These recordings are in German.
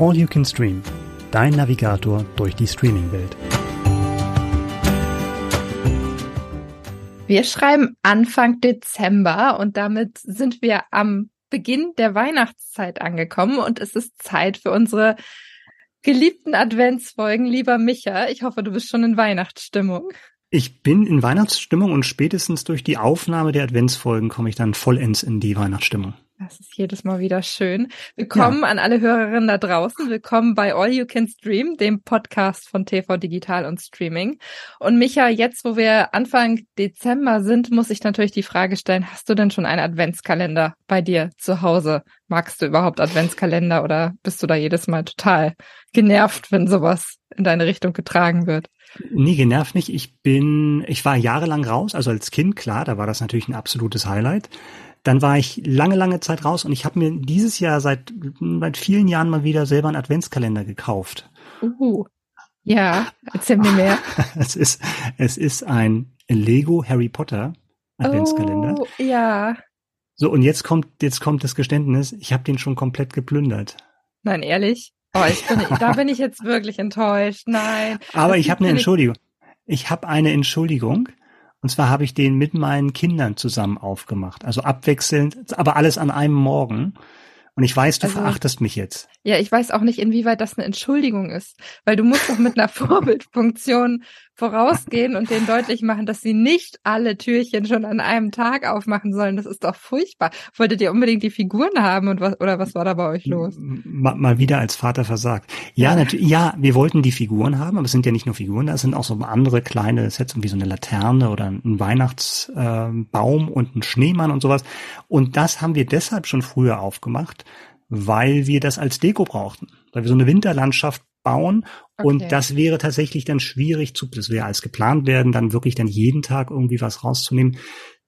All You Can Stream, dein Navigator durch die Streaming-Welt. Wir schreiben Anfang Dezember und damit sind wir am Beginn der Weihnachtszeit angekommen und es ist Zeit für unsere geliebten Adventsfolgen. Lieber Micha, ich hoffe, du bist schon in Weihnachtsstimmung. Ich bin in Weihnachtsstimmung und spätestens durch die Aufnahme der Adventsfolgen komme ich dann vollends in die Weihnachtsstimmung. Das ist jedes Mal wieder schön. Willkommen ja. an alle Hörerinnen da draußen. Willkommen bei All You Can Stream, dem Podcast von TV Digital und Streaming. Und Micha, jetzt, wo wir Anfang Dezember sind, muss ich natürlich die Frage stellen, hast du denn schon einen Adventskalender bei dir zu Hause? Magst du überhaupt Adventskalender oder bist du da jedes Mal total genervt, wenn sowas in deine Richtung getragen wird? Nie genervt nicht. Ich bin, ich war jahrelang raus, also als Kind, klar, da war das natürlich ein absolutes Highlight. Dann war ich lange, lange Zeit raus und ich habe mir dieses Jahr seit, seit vielen Jahren mal wieder selber einen Adventskalender gekauft. Uh, ja, erzähl mir mehr. es ist, es ist ein Lego Harry Potter Adventskalender. Oh, ja. So, und jetzt kommt, jetzt kommt das Geständnis, ich habe den schon komplett geplündert. Nein, ehrlich? Oh, ich bin, da bin ich jetzt wirklich enttäuscht. Nein. Aber ich habe eine Entschuldigung. Ich habe eine Entschuldigung. Und zwar habe ich den mit meinen Kindern zusammen aufgemacht. Also abwechselnd, aber alles an einem Morgen. Und ich weiß, du also, verachtest mich jetzt. Ja, ich weiß auch nicht, inwieweit das eine Entschuldigung ist, weil du musst doch mit einer Vorbildfunktion vorausgehen und denen deutlich machen, dass sie nicht alle Türchen schon an einem Tag aufmachen sollen. Das ist doch furchtbar. Wolltet ihr unbedingt die Figuren haben und was oder was war da bei euch los? Mal, mal wieder als Vater versagt. Ja, natürlich. Ja, wir wollten die Figuren haben, aber es sind ja nicht nur Figuren, da sind auch so andere kleine Sets, wie so eine Laterne oder ein Weihnachtsbaum äh, und ein Schneemann und sowas. Und das haben wir deshalb schon früher aufgemacht, weil wir das als Deko brauchten, weil wir so eine Winterlandschaft bauen okay. und das wäre tatsächlich dann schwierig zu, das wäre als geplant werden, dann wirklich dann jeden Tag irgendwie was rauszunehmen.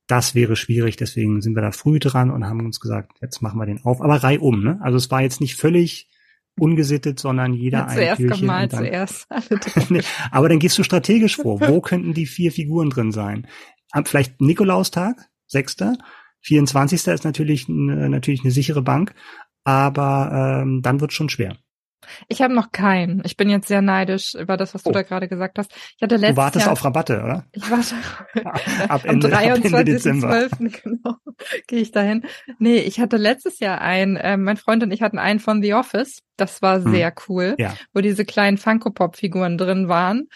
Das wäre schwierig, deswegen sind wir da früh dran und haben uns gesagt, jetzt machen wir den auf, aber reihum, ne? Also es war jetzt nicht völlig ungesittet, sondern jeder ja, ein zuerst Türchen. Mal, dann, zuerst aber dann gehst du strategisch vor. Wo könnten die vier Figuren drin sein? Vielleicht Nikolaustag, sechster. 24. ist natürlich, natürlich eine sichere Bank, aber ähm, dann wird schon schwer. Ich habe noch keinen. Ich bin jetzt sehr neidisch über das, was oh. du da gerade gesagt hast. Ich hatte letztes Du wartest Jahr, auf Rabatte, oder? Ich warte ab Ende, am 23.12. genau, gehe ich dahin. Nee, ich hatte letztes Jahr einen, äh, mein Freund und ich hatten einen von The Office. Das war hm. sehr cool, ja. wo diese kleinen Funko-Pop-Figuren drin waren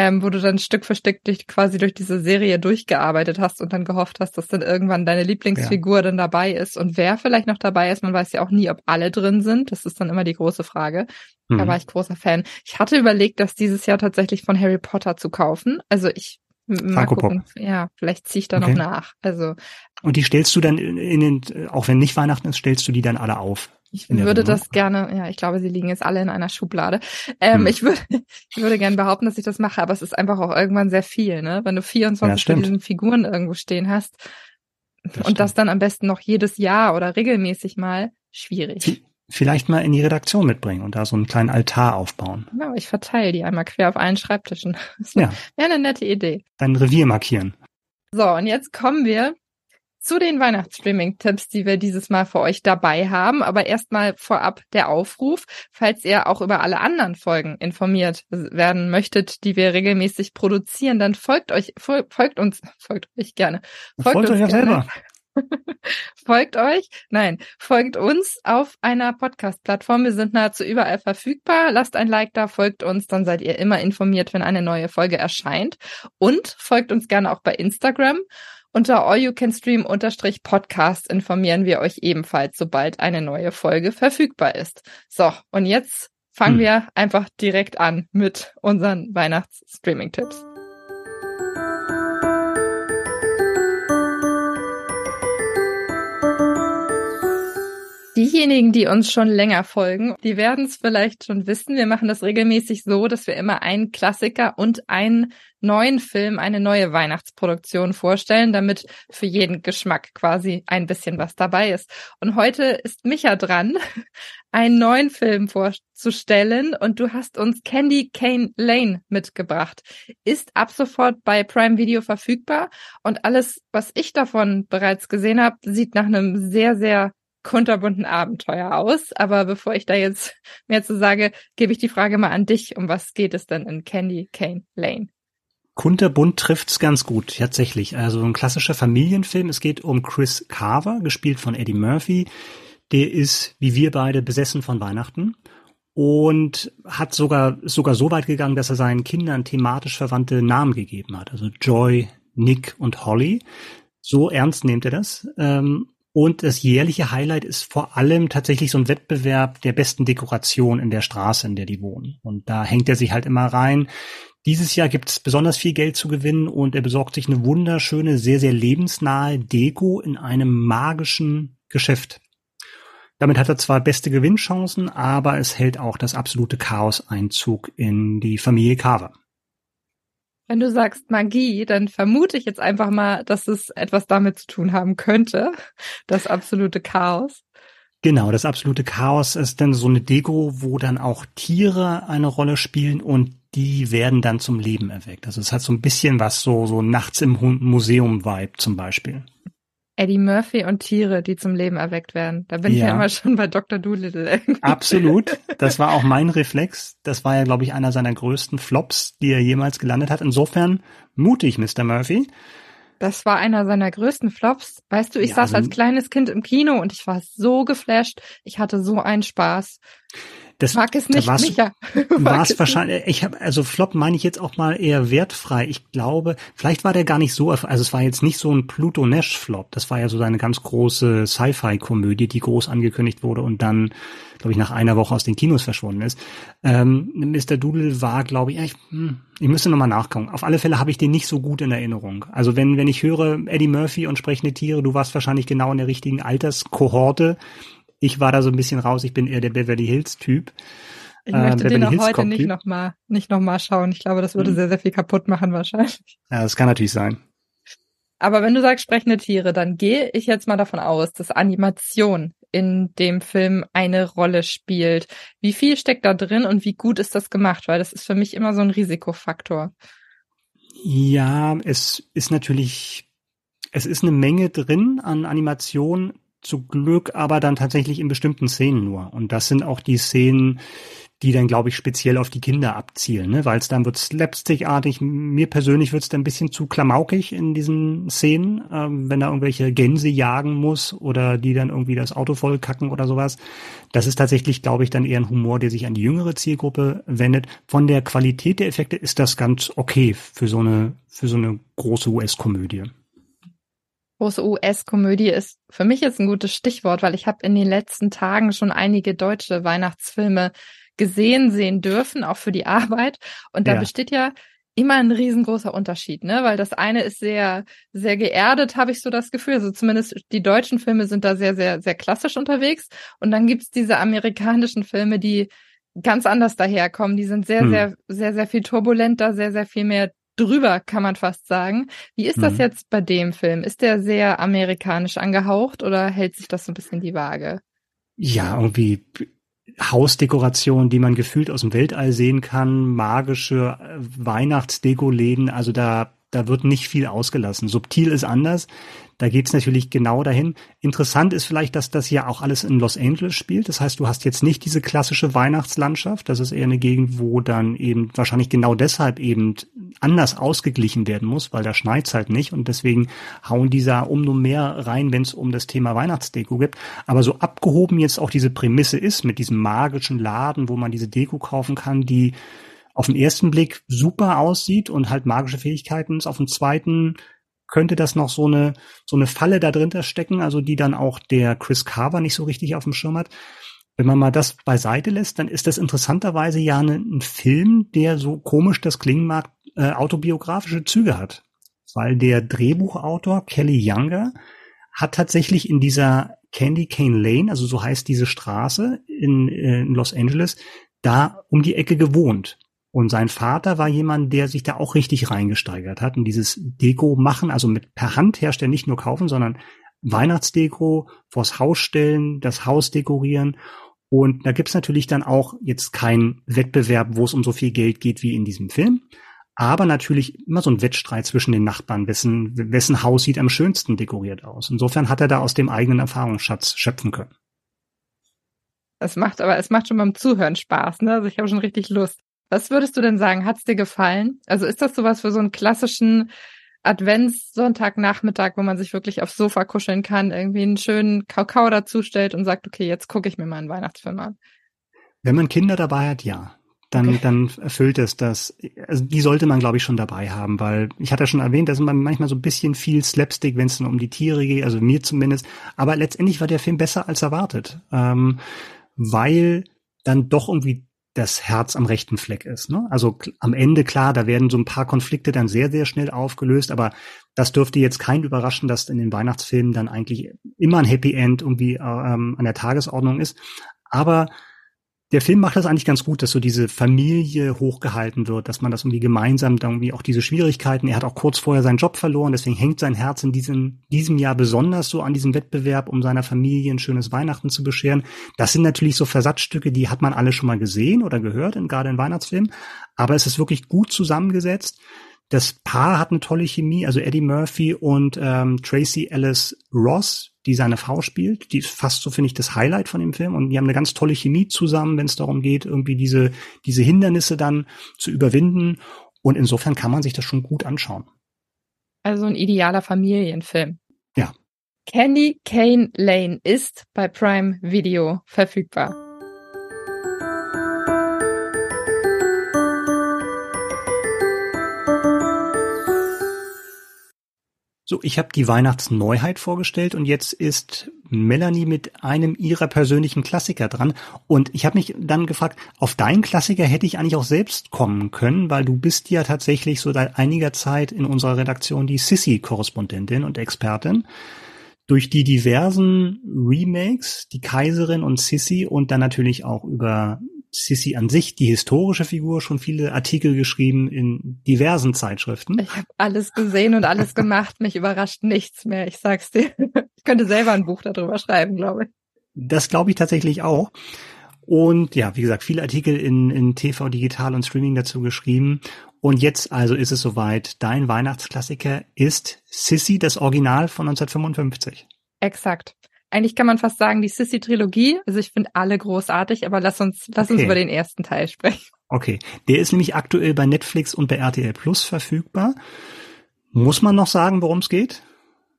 ähm, wo du dann Stück für Stück dich quasi durch diese Serie durchgearbeitet hast und dann gehofft hast, dass dann irgendwann deine Lieblingsfigur ja. dann dabei ist. Und wer vielleicht noch dabei ist, man weiß ja auch nie, ob alle drin sind. Das ist dann immer die große Frage. Mhm. Da war ich großer Fan. Ich hatte überlegt, das dieses Jahr tatsächlich von Harry Potter zu kaufen. Also ich Mal gucken. Ja, vielleicht ziehe ich da okay. noch nach. Also. Und die stellst du dann in den, auch wenn nicht Weihnachten ist, stellst du die dann alle auf? Ich würde das gerne, ja, ich glaube, sie liegen jetzt alle in einer Schublade. Ähm, hm. Ich würde, ich würde gerne behaupten, dass ich das mache, aber es ist einfach auch irgendwann sehr viel, ne? Wenn du 24 ja, von diesen Figuren irgendwo stehen hast das und stimmt. das dann am besten noch jedes Jahr oder regelmäßig mal, schwierig. Vielleicht mal in die Redaktion mitbringen und da so einen kleinen Altar aufbauen. Ja, ich verteile die einmal quer auf allen Schreibtischen. Das ja. wäre eine nette Idee. Dein Revier markieren. So, und jetzt kommen wir zu den Weihnachtsstreaming-Tipps, die wir dieses Mal für euch dabei haben. Aber erstmal vorab der Aufruf, falls ihr auch über alle anderen Folgen informiert werden möchtet, die wir regelmäßig produzieren, dann folgt euch, folgt uns, folgt euch gerne. Folgt, folgt euch ja selber. folgt euch, nein, folgt uns auf einer Podcast-Plattform. Wir sind nahezu überall verfügbar. Lasst ein Like da, folgt uns, dann seid ihr immer informiert, wenn eine neue Folge erscheint. Und folgt uns gerne auch bei Instagram. Unter All You Can Stream unterstrich Podcast informieren wir euch ebenfalls, sobald eine neue Folge verfügbar ist. So, und jetzt fangen hm. wir einfach direkt an mit unseren Weihnachts-Streaming-Tipps. Diejenigen, die uns schon länger folgen, die werden es vielleicht schon wissen. Wir machen das regelmäßig so, dass wir immer einen Klassiker und einen neuen Film, eine neue Weihnachtsproduktion vorstellen, damit für jeden Geschmack quasi ein bisschen was dabei ist. Und heute ist Micha dran, einen neuen Film vorzustellen und du hast uns Candy Cane Lane mitgebracht. Ist ab sofort bei Prime Video verfügbar und alles, was ich davon bereits gesehen habe, sieht nach einem sehr, sehr kunterbunten Abenteuer aus. Aber bevor ich da jetzt mehr zu sage, gebe ich die Frage mal an dich. Um was geht es denn in Candy Cane Lane? Kunterbunt trifft's ganz gut, tatsächlich. Also ein klassischer Familienfilm. Es geht um Chris Carver, gespielt von Eddie Murphy. Der ist, wie wir beide, besessen von Weihnachten und hat sogar, sogar so weit gegangen, dass er seinen Kindern thematisch verwandte Namen gegeben hat. Also Joy, Nick und Holly. So ernst nimmt er das. Ähm, und das jährliche Highlight ist vor allem tatsächlich so ein Wettbewerb der besten Dekoration in der Straße, in der die wohnen. Und da hängt er sich halt immer rein. Dieses Jahr gibt es besonders viel Geld zu gewinnen und er besorgt sich eine wunderschöne, sehr, sehr lebensnahe Deko in einem magischen Geschäft. Damit hat er zwar beste Gewinnchancen, aber es hält auch das absolute Chaos Einzug in die Familie Carver. Wenn du sagst Magie, dann vermute ich jetzt einfach mal, dass es etwas damit zu tun haben könnte. Das absolute Chaos. Genau, das absolute Chaos ist dann so eine Deko, wo dann auch Tiere eine Rolle spielen und die werden dann zum Leben erweckt. Also es hat so ein bisschen was so, so nachts im Museum-Vibe zum Beispiel. Eddie Murphy und Tiere, die zum Leben erweckt werden. Da bin ja. ich ja immer schon bei Dr. Doolittle. Absolut. Das war auch mein Reflex. Das war ja, glaube ich, einer seiner größten Flops, die er jemals gelandet hat. Insofern mutig, Mr. Murphy. Das war einer seiner größten Flops. Weißt du, ich ja, saß also, als kleines Kind im Kino und ich war so geflasht. Ich hatte so einen Spaß. Das, Mag es nicht, war's, Micha. War es wahrscheinlich, ich habe, also Flop meine ich jetzt auch mal eher wertfrei. Ich glaube, vielleicht war der gar nicht so, also es war jetzt nicht so ein Pluto Nash Flop. Das war ja so seine ganz große Sci-Fi-Komödie, die groß angekündigt wurde und dann, glaube ich, nach einer Woche aus den Kinos verschwunden ist. Ähm, Mr. Doodle war, glaube ich, ich, hm, ich müsste nochmal nachkommen. Auf alle Fälle habe ich den nicht so gut in Erinnerung. Also wenn, wenn ich höre Eddie Murphy und sprechende Tiere, du warst wahrscheinlich genau in der richtigen Alterskohorte ich war da so ein bisschen raus. Ich bin eher der Beverly Hills Typ. Ich möchte äh, den auch heute nicht nochmal, nicht noch mal schauen. Ich glaube, das würde mhm. sehr, sehr viel kaputt machen wahrscheinlich. Ja, das kann natürlich sein. Aber wenn du sagst sprechende Tiere, dann gehe ich jetzt mal davon aus, dass Animation in dem Film eine Rolle spielt. Wie viel steckt da drin und wie gut ist das gemacht? Weil das ist für mich immer so ein Risikofaktor. Ja, es ist natürlich, es ist eine Menge drin an Animation zu Glück aber dann tatsächlich in bestimmten Szenen nur. Und das sind auch die Szenen, die dann, glaube ich, speziell auf die Kinder abzielen, ne? weil es dann wird slapstickartig. Mir persönlich wird es dann ein bisschen zu klamaukig in diesen Szenen, ähm, wenn da irgendwelche Gänse jagen muss oder die dann irgendwie das Auto voll kacken oder sowas. Das ist tatsächlich, glaube ich, dann eher ein Humor, der sich an die jüngere Zielgruppe wendet. Von der Qualität der Effekte ist das ganz okay für so eine, für so eine große US-Komödie große US-Komödie ist für mich jetzt ein gutes Stichwort, weil ich habe in den letzten Tagen schon einige deutsche Weihnachtsfilme gesehen, sehen dürfen, auch für die Arbeit. Und da ja. besteht ja immer ein riesengroßer Unterschied, ne? Weil das eine ist sehr, sehr geerdet, habe ich so das Gefühl. Also zumindest die deutschen Filme sind da sehr, sehr, sehr klassisch unterwegs. Und dann gibt's diese amerikanischen Filme, die ganz anders daherkommen. Die sind sehr, hm. sehr, sehr, sehr viel turbulenter, sehr, sehr viel mehr drüber, kann man fast sagen. Wie ist das mhm. jetzt bei dem Film? Ist der sehr amerikanisch angehaucht oder hält sich das so ein bisschen die Waage? Ja, irgendwie Hausdekoration, die man gefühlt aus dem Weltall sehen kann, magische äh, Weihnachtsdeko-Läden, also da, da wird nicht viel ausgelassen. Subtil ist anders. Da geht's natürlich genau dahin. Interessant ist vielleicht, dass das ja auch alles in Los Angeles spielt. Das heißt, du hast jetzt nicht diese klassische Weihnachtslandschaft. Das ist eher eine Gegend, wo dann eben wahrscheinlich genau deshalb eben anders ausgeglichen werden muss, weil da schneit's halt nicht. Und deswegen hauen die da umso mehr rein, wenn es um das Thema Weihnachtsdeko gibt. Aber so abgehoben jetzt auch diese Prämisse ist mit diesem magischen Laden, wo man diese Deko kaufen kann, die auf den ersten Blick super aussieht und halt magische Fähigkeiten ist, auf den zweiten könnte das noch so eine, so eine Falle da drin stecken, also die dann auch der Chris Carver nicht so richtig auf dem Schirm hat. Wenn man mal das beiseite lässt, dann ist das interessanterweise ja eine, ein Film, der so komisch das klingen mag, äh, autobiografische Züge hat. Weil der Drehbuchautor Kelly Younger hat tatsächlich in dieser Candy Cane Lane, also so heißt diese Straße in, äh, in Los Angeles, da um die Ecke gewohnt. Und sein Vater war jemand, der sich da auch richtig reingesteigert hat und dieses Deko machen, also mit per Hand herstellen, nicht nur kaufen, sondern Weihnachtsdeko vors Haus stellen, das Haus dekorieren. Und da gibt's natürlich dann auch jetzt keinen Wettbewerb, wo es um so viel Geld geht wie in diesem Film. aber natürlich immer so ein Wettstreit zwischen den Nachbarn, wessen, wessen Haus sieht am schönsten dekoriert aus. Insofern hat er da aus dem eigenen Erfahrungsschatz schöpfen können. Es macht aber, es macht schon beim Zuhören Spaß, ne? Also ich habe schon richtig Lust. Was würdest du denn sagen? Hat's dir gefallen? Also ist das sowas für so einen klassischen Adventssonntagnachmittag, wo man sich wirklich aufs Sofa kuscheln kann, irgendwie einen schönen Kakao dazustellt und sagt, okay, jetzt gucke ich mir mal einen Weihnachtsfilm an? Wenn man Kinder dabei hat, ja dann, okay. dann erfüllt es das. Also die sollte man, glaube ich, schon dabei haben, weil ich hatte ja schon erwähnt, da ist manchmal so ein bisschen viel Slapstick, wenn es dann um die Tiere geht, also mir zumindest. Aber letztendlich war der Film besser als erwartet, ähm, weil dann doch irgendwie das Herz am rechten Fleck ist. Ne? Also am Ende, klar, da werden so ein paar Konflikte dann sehr, sehr schnell aufgelöst, aber das dürfte jetzt kein überraschen, dass in den Weihnachtsfilmen dann eigentlich immer ein Happy End irgendwie ähm, an der Tagesordnung ist. Aber der Film macht das eigentlich ganz gut, dass so diese Familie hochgehalten wird, dass man das irgendwie gemeinsam irgendwie auch diese Schwierigkeiten, er hat auch kurz vorher seinen Job verloren, deswegen hängt sein Herz in diesem, diesem Jahr besonders so an diesem Wettbewerb, um seiner Familie ein schönes Weihnachten zu bescheren. Das sind natürlich so Versatzstücke, die hat man alle schon mal gesehen oder gehört, in, gerade in Weihnachtsfilmen, aber es ist wirklich gut zusammengesetzt. Das Paar hat eine tolle Chemie, also Eddie Murphy und ähm, Tracy Ellis Ross, die seine Frau spielt. Die ist fast so, finde ich, das Highlight von dem Film. Und die haben eine ganz tolle Chemie zusammen, wenn es darum geht, irgendwie diese, diese Hindernisse dann zu überwinden. Und insofern kann man sich das schon gut anschauen. Also ein idealer Familienfilm. Ja. Candy Kane Lane ist bei Prime Video verfügbar. So, ich habe die Weihnachtsneuheit vorgestellt und jetzt ist Melanie mit einem ihrer persönlichen Klassiker dran. Und ich habe mich dann gefragt, auf deinen Klassiker hätte ich eigentlich auch selbst kommen können, weil du bist ja tatsächlich so seit einiger Zeit in unserer Redaktion die Sissy-Korrespondentin und Expertin. Durch die diversen Remakes, die Kaiserin und Sissy und dann natürlich auch über Sissy an sich, die historische Figur, schon viele Artikel geschrieben in diversen Zeitschriften. Ich habe alles gesehen und alles gemacht. Mich überrascht nichts mehr. Ich sag's dir. Ich könnte selber ein Buch darüber schreiben, glaube ich. Das glaube ich tatsächlich auch. Und ja, wie gesagt, viele Artikel in, in TV, Digital und Streaming dazu geschrieben. Und jetzt also ist es soweit. Dein Weihnachtsklassiker ist Sissy, das Original von 1955. Exakt eigentlich kann man fast sagen, die Sissy-Trilogie. Also ich finde alle großartig, aber lass uns, lass okay. uns über den ersten Teil sprechen. Okay. Der ist nämlich aktuell bei Netflix und bei RTL Plus verfügbar. Muss man noch sagen, worum es geht?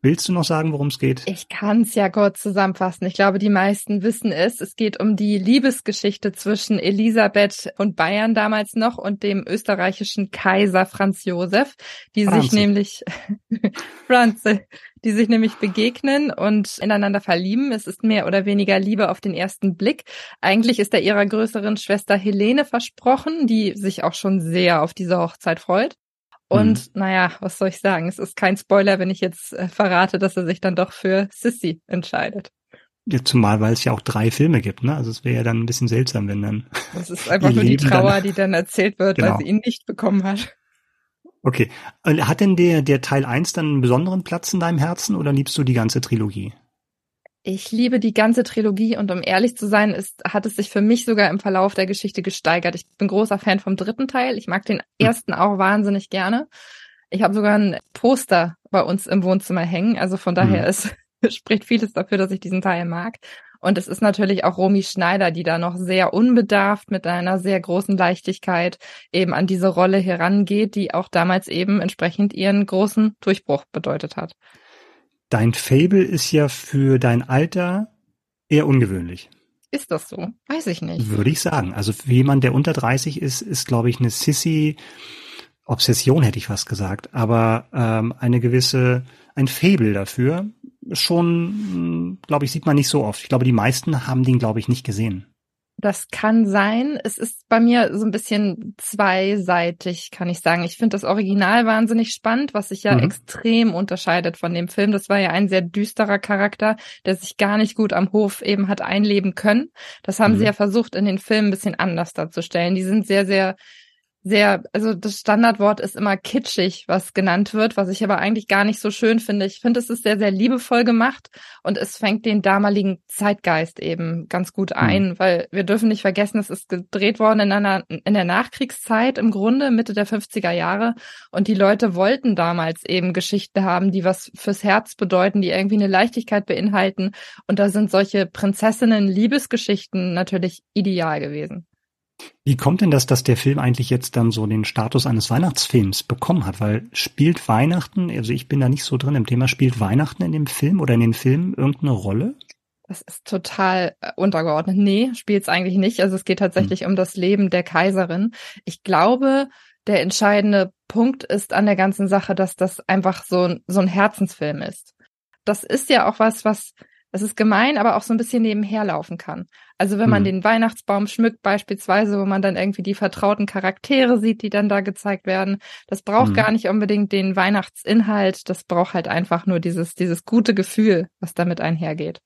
Willst du noch sagen, worum es geht? Ich kann es ja kurz zusammenfassen. Ich glaube, die meisten wissen es. Es geht um die Liebesgeschichte zwischen Elisabeth und Bayern damals noch und dem österreichischen Kaiser Franz Josef, die Franz. sich nämlich Franz, die sich nämlich begegnen und ineinander verlieben. Es ist mehr oder weniger Liebe auf den ersten Blick. Eigentlich ist er ihrer größeren Schwester Helene versprochen, die sich auch schon sehr auf diese Hochzeit freut. Und mhm. naja, was soll ich sagen? Es ist kein Spoiler, wenn ich jetzt äh, verrate, dass er sich dann doch für Sissy entscheidet. Ja, zumal, weil es ja auch drei Filme gibt, ne? Also es wäre ja dann ein bisschen seltsam, wenn dann. Das ist einfach nur die Trauer, dann, die dann erzählt wird, genau. weil sie ihn nicht bekommen hat. Okay. Hat denn der, der Teil 1 dann einen besonderen Platz in deinem Herzen oder liebst du die ganze Trilogie? Ich liebe die ganze Trilogie und um ehrlich zu sein, ist, hat es sich für mich sogar im Verlauf der Geschichte gesteigert. Ich bin großer Fan vom dritten Teil. Ich mag den hm. ersten auch wahnsinnig gerne. Ich habe sogar ein Poster bei uns im Wohnzimmer hängen. Also von daher mhm. ist, spricht vieles dafür, dass ich diesen Teil mag. Und es ist natürlich auch Romy Schneider, die da noch sehr unbedarft mit einer sehr großen Leichtigkeit eben an diese Rolle herangeht, die auch damals eben entsprechend ihren großen Durchbruch bedeutet hat. Dein Fable ist ja für dein Alter eher ungewöhnlich. Ist das so? Weiß ich nicht. Würde ich sagen. Also für jemand, der unter 30 ist, ist, glaube ich, eine Sissy Obsession, hätte ich fast gesagt, aber ähm, eine gewisse, ein Fable dafür. Schon, glaube ich, sieht man nicht so oft. Ich glaube, die meisten haben den, glaube ich, nicht gesehen. Das kann sein. Es ist bei mir so ein bisschen zweiseitig, kann ich sagen. Ich finde das Original wahnsinnig spannend, was sich ja mhm. extrem unterscheidet von dem Film. Das war ja ein sehr düsterer Charakter, der sich gar nicht gut am Hof eben hat einleben können. Das haben mhm. sie ja versucht, in den Filmen ein bisschen anders darzustellen. Die sind sehr, sehr sehr, also das Standardwort ist immer kitschig, was genannt wird, was ich aber eigentlich gar nicht so schön finde. Ich finde, es ist sehr, sehr liebevoll gemacht und es fängt den damaligen Zeitgeist eben ganz gut hm. ein, mhm. weil wir dürfen nicht vergessen, es ist gedreht worden in einer, in der Nachkriegszeit im Grunde, Mitte der 50er Jahre und die Leute wollten damals eben Geschichten haben, die was fürs Herz bedeuten, die irgendwie eine Leichtigkeit beinhalten und da sind solche Prinzessinnen Liebesgeschichten natürlich ideal gewesen. Wie kommt denn das, dass der Film eigentlich jetzt dann so den Status eines Weihnachtsfilms bekommen hat? Weil spielt Weihnachten, also ich bin da nicht so drin im Thema, spielt Weihnachten in dem Film oder in den Filmen irgendeine Rolle? Das ist total äh, untergeordnet. Nee, spielt es eigentlich nicht. Also es geht tatsächlich hm. um das Leben der Kaiserin. Ich glaube, der entscheidende Punkt ist an der ganzen Sache, dass das einfach so, so ein Herzensfilm ist. Das ist ja auch was, was es ist gemein, aber auch so ein bisschen nebenher laufen kann. Also wenn man hm. den Weihnachtsbaum schmückt beispielsweise, wo man dann irgendwie die vertrauten Charaktere sieht, die dann da gezeigt werden, das braucht hm. gar nicht unbedingt den Weihnachtsinhalt, das braucht halt einfach nur dieses, dieses gute Gefühl, was damit einhergeht.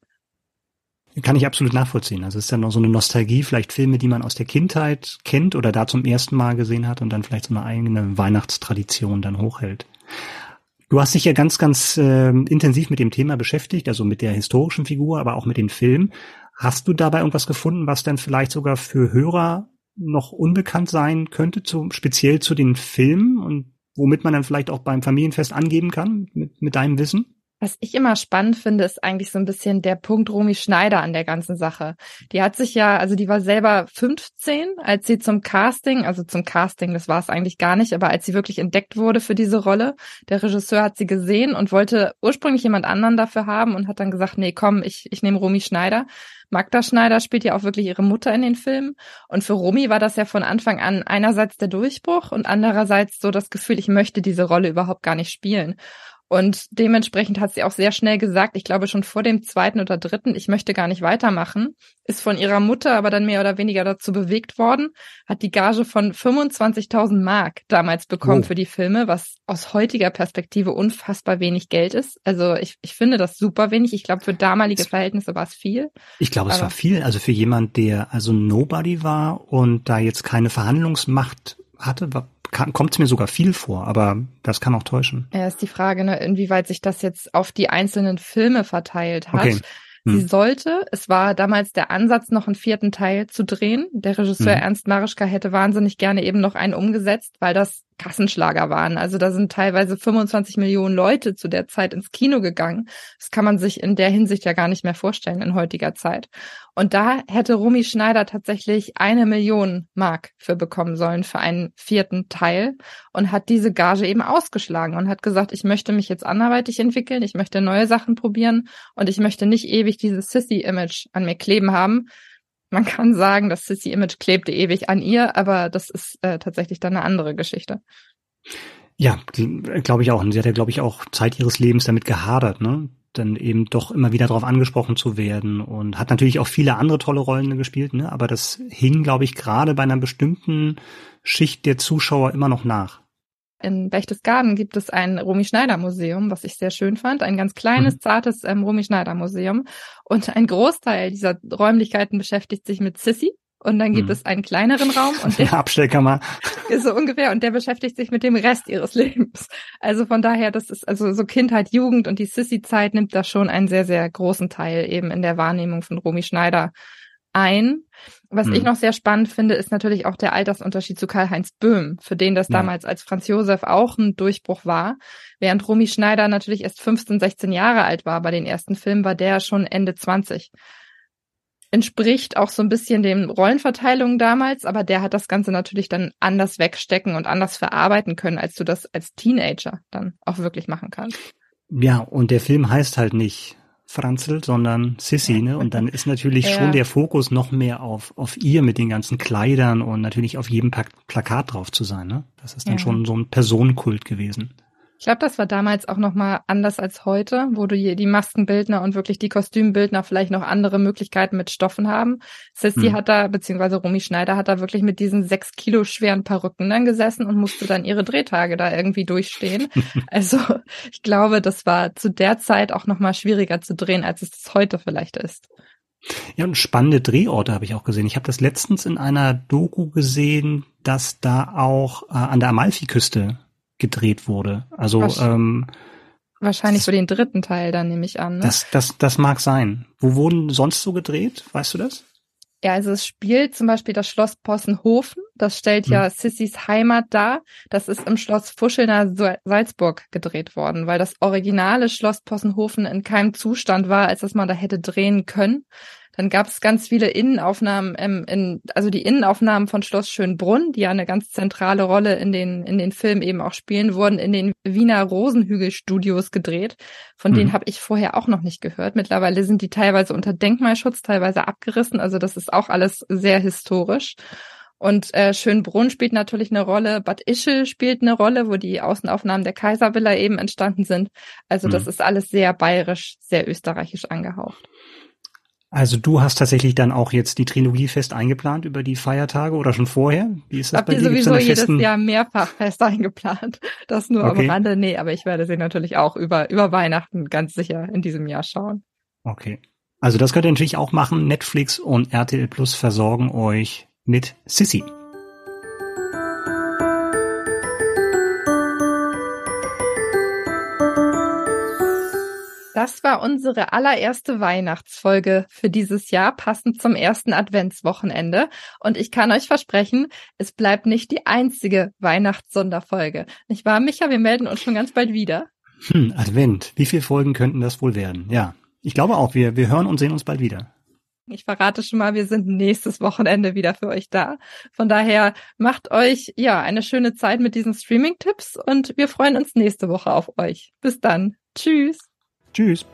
Kann ich absolut nachvollziehen. Also es ist ja noch so eine Nostalgie, vielleicht Filme, die man aus der Kindheit kennt oder da zum ersten Mal gesehen hat und dann vielleicht so eine eigene Weihnachtstradition dann hochhält. Du hast dich ja ganz, ganz äh, intensiv mit dem Thema beschäftigt, also mit der historischen Figur, aber auch mit den Filmen. Hast du dabei irgendwas gefunden, was dann vielleicht sogar für Hörer noch unbekannt sein könnte, zu, speziell zu den Filmen und womit man dann vielleicht auch beim Familienfest angeben kann mit, mit deinem Wissen? Was ich immer spannend finde, ist eigentlich so ein bisschen der Punkt Romy Schneider an der ganzen Sache. Die hat sich ja, also die war selber 15, als sie zum Casting, also zum Casting, das war es eigentlich gar nicht, aber als sie wirklich entdeckt wurde für diese Rolle, der Regisseur hat sie gesehen und wollte ursprünglich jemand anderen dafür haben und hat dann gesagt, nee, komm, ich, ich nehme Romy Schneider. Magda Schneider spielt ja auch wirklich ihre Mutter in den Filmen. Und für Romy war das ja von Anfang an einerseits der Durchbruch und andererseits so das Gefühl, ich möchte diese Rolle überhaupt gar nicht spielen. Und dementsprechend hat sie auch sehr schnell gesagt, ich glaube schon vor dem zweiten oder dritten, ich möchte gar nicht weitermachen, ist von ihrer Mutter aber dann mehr oder weniger dazu bewegt worden, hat die Gage von 25.000 Mark damals bekommen oh. für die Filme, was aus heutiger Perspektive unfassbar wenig Geld ist. Also ich, ich finde das super wenig. Ich glaube, für damalige Verhältnisse war es viel. Ich glaube, es war viel. Also für jemand, der also Nobody war und da jetzt keine Verhandlungsmacht hatte, war kommt es mir sogar viel vor, aber das kann auch täuschen. Ja, ist die Frage, ne, inwieweit sich das jetzt auf die einzelnen Filme verteilt hat. Okay. Sie hm. sollte, es war damals der Ansatz, noch einen vierten Teil zu drehen. Der Regisseur hm. Ernst Marischka hätte wahnsinnig gerne eben noch einen umgesetzt, weil das Kassenschlager waren. Also da sind teilweise 25 Millionen Leute zu der Zeit ins Kino gegangen. Das kann man sich in der Hinsicht ja gar nicht mehr vorstellen in heutiger Zeit. Und da hätte Rumi Schneider tatsächlich eine Million Mark für bekommen sollen für einen vierten Teil und hat diese Gage eben ausgeschlagen und hat gesagt, ich möchte mich jetzt anderweitig entwickeln, ich möchte neue Sachen probieren und ich möchte nicht ewig dieses Sissy-Image an mir kleben haben. Man kann sagen, das Sissy-Image klebte ewig an ihr, aber das ist äh, tatsächlich dann eine andere Geschichte. Ja, glaube ich auch. Und sie hat ja, glaube ich, auch Zeit ihres Lebens damit gehadert, ne? dann eben doch immer wieder darauf angesprochen zu werden und hat natürlich auch viele andere tolle Rollen gespielt, ne? aber das hing, glaube ich, gerade bei einer bestimmten Schicht der Zuschauer immer noch nach. In Berchtesgaden gibt es ein Romy Schneider Museum, was ich sehr schön fand. Ein ganz kleines, mhm. zartes ähm, Romy Schneider Museum. Und ein Großteil dieser Räumlichkeiten beschäftigt sich mit Sissy, und dann gibt hm. es einen kleineren Raum und der Abstellkammer ist so ungefähr und der beschäftigt sich mit dem Rest ihres Lebens. Also von daher, das ist also so Kindheit, Jugend und die Sissy-Zeit nimmt da schon einen sehr sehr großen Teil eben in der Wahrnehmung von Romy Schneider ein. Was hm. ich noch sehr spannend finde, ist natürlich auch der Altersunterschied zu Karl-Heinz Böhm, für den das ja. damals als Franz Josef auch ein Durchbruch war. Während Romy Schneider natürlich erst 15, 16 Jahre alt war bei den ersten Filmen, war der schon Ende 20 entspricht auch so ein bisschen den Rollenverteilungen damals, aber der hat das Ganze natürlich dann anders wegstecken und anders verarbeiten können, als du das als Teenager dann auch wirklich machen kannst. Ja, und der Film heißt halt nicht Franzl, sondern Sissy, ne? Und dann ist natürlich ja. schon der Fokus noch mehr auf, auf ihr mit den ganzen Kleidern und natürlich auf jedem Plakat drauf zu sein, ne? Das ist dann ja. schon so ein Personenkult gewesen. Ich glaube, das war damals auch noch mal anders als heute, wo du hier die Maskenbildner und wirklich die Kostümbildner vielleicht noch andere Möglichkeiten mit Stoffen haben. Sissy hm. hat da, beziehungsweise Romy Schneider hat da wirklich mit diesen sechs Kilo schweren Perücken dann gesessen und musste dann ihre Drehtage da irgendwie durchstehen. also ich glaube, das war zu der Zeit auch noch mal schwieriger zu drehen, als es heute vielleicht ist. Ja, und spannende Drehorte habe ich auch gesehen. Ich habe das letztens in einer Doku gesehen, dass da auch äh, an der Amalfiküste gedreht wurde. Also Wahrscheinlich, ähm, wahrscheinlich für den dritten Teil dann nehme ich an. Ne? Das, das, das mag sein. Wo wurden sonst so gedreht? Weißt du das? Ja, also es spielt zum Beispiel das Schloss Possenhofen. Das stellt ja hm. Sissys Heimat dar. Das ist im Schloss Fuschelner Salzburg gedreht worden, weil das originale Schloss Possenhofen in keinem Zustand war, als dass man da hätte drehen können. Dann gab es ganz viele Innenaufnahmen, ähm, in, also die Innenaufnahmen von Schloss Schönbrunn, die ja eine ganz zentrale Rolle in den in den Filmen eben auch spielen, wurden in den Wiener Rosenhügel-Studios gedreht. Von mhm. denen habe ich vorher auch noch nicht gehört. Mittlerweile sind die teilweise unter Denkmalschutz, teilweise abgerissen. Also das ist auch alles sehr historisch. Und äh, Schönbrunn spielt natürlich eine Rolle, Bad Ischl spielt eine Rolle, wo die Außenaufnahmen der Kaiservilla eben entstanden sind. Also das mhm. ist alles sehr bayerisch, sehr österreichisch angehaucht. Also du hast tatsächlich dann auch jetzt die Trilogie fest eingeplant über die Feiertage oder schon vorher? Wie ist das Hab bei dir? sowieso jedes Jahr mehrfach fest eingeplant. Das nur okay. am Rande. Nee, aber ich werde sie natürlich auch über, über Weihnachten ganz sicher in diesem Jahr schauen. Okay. Also das könnt ihr natürlich auch machen. Netflix und RTL Plus versorgen euch mit Sissy. Das war unsere allererste Weihnachtsfolge für dieses Jahr, passend zum ersten Adventswochenende. Und ich kann euch versprechen, es bleibt nicht die einzige Weihnachtssonderfolge. Nicht wahr, Micha? Wir melden uns schon ganz bald wieder. Hm, Advent. Wie viele Folgen könnten das wohl werden? Ja, ich glaube auch. Wir, wir hören und sehen uns bald wieder. Ich verrate schon mal, wir sind nächstes Wochenende wieder für euch da. Von daher macht euch ja eine schöne Zeit mit diesen Streaming-Tipps und wir freuen uns nächste Woche auf euch. Bis dann. Tschüss. Tschüss.